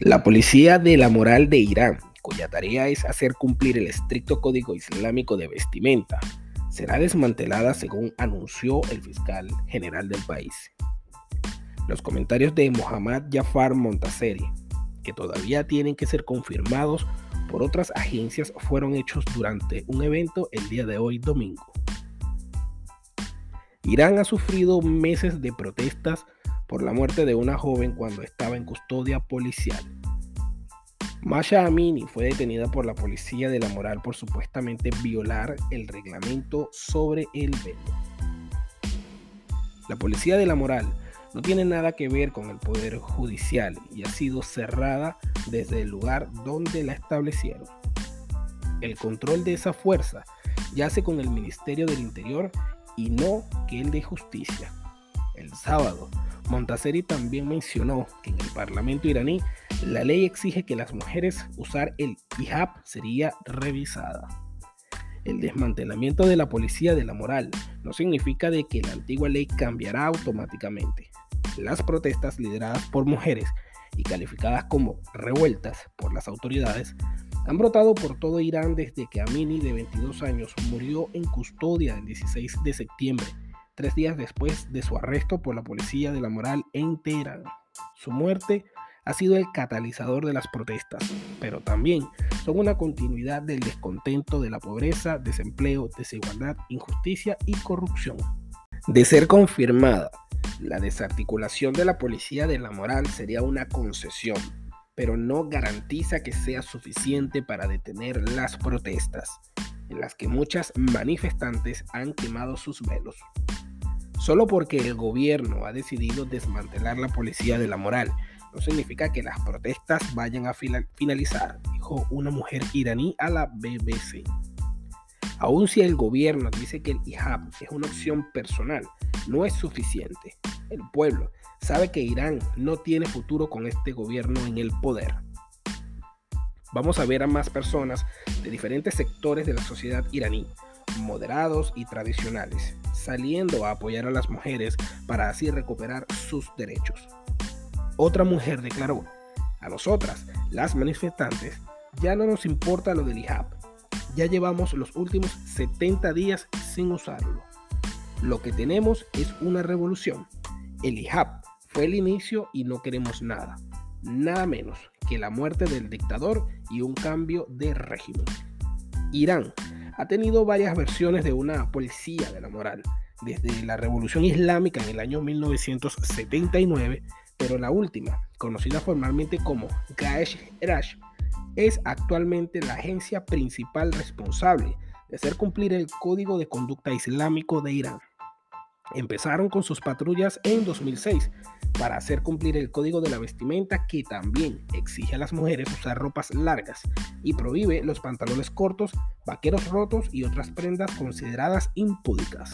La policía de la moral de Irán, cuya tarea es hacer cumplir el estricto código islámico de vestimenta, será desmantelada según anunció el fiscal general del país. Los comentarios de Mohammad Jafar Montaseri, que todavía tienen que ser confirmados por otras agencias, fueron hechos durante un evento el día de hoy domingo. Irán ha sufrido meses de protestas por la muerte de una joven cuando estaba en custodia policial. Masha Amini fue detenida por la policía de la moral por supuestamente violar el reglamento sobre el velo. La policía de la moral no tiene nada que ver con el poder judicial y ha sido cerrada desde el lugar donde la establecieron. El control de esa fuerza yace con el Ministerio del Interior y no que el de Justicia. El sábado, Montaseri también mencionó que en el Parlamento iraní la ley exige que las mujeres usar el hijab sería revisada. El desmantelamiento de la policía de la moral no significa de que la antigua ley cambiará automáticamente. Las protestas lideradas por mujeres y calificadas como revueltas por las autoridades han brotado por todo Irán desde que Amini, de 22 años, murió en custodia el 16 de septiembre tres días después de su arresto por la policía de la moral en Teherán. Su muerte ha sido el catalizador de las protestas, pero también son una continuidad del descontento de la pobreza, desempleo, desigualdad, injusticia y corrupción. De ser confirmada, la desarticulación de la policía de la moral sería una concesión, pero no garantiza que sea suficiente para detener las protestas, en las que muchas manifestantes han quemado sus velos. Solo porque el gobierno ha decidido desmantelar la policía de la moral no significa que las protestas vayan a finalizar, dijo una mujer iraní a la BBC. Aun si el gobierno dice que el hijab es una opción personal, no es suficiente. El pueblo sabe que Irán no tiene futuro con este gobierno en el poder. Vamos a ver a más personas de diferentes sectores de la sociedad iraní, moderados y tradicionales, saliendo a apoyar a las mujeres para así recuperar sus derechos. Otra mujer declaró, a nosotras, las manifestantes, ya no nos importa lo del hijab, ya llevamos los últimos 70 días sin usarlo. Lo que tenemos es una revolución. El hijab fue el inicio y no queremos nada, nada menos que la muerte del dictador y un cambio de régimen. Irán ha tenido varias versiones de una policía de la moral, desde la Revolución Islámica en el año 1979, pero la última, conocida formalmente como Gaesh Erash, es actualmente la agencia principal responsable de hacer cumplir el Código de Conducta Islámico de Irán. Empezaron con sus patrullas en 2006 para hacer cumplir el código de la vestimenta que también exige a las mujeres usar ropas largas y prohíbe los pantalones cortos, vaqueros rotos y otras prendas consideradas impúdicas.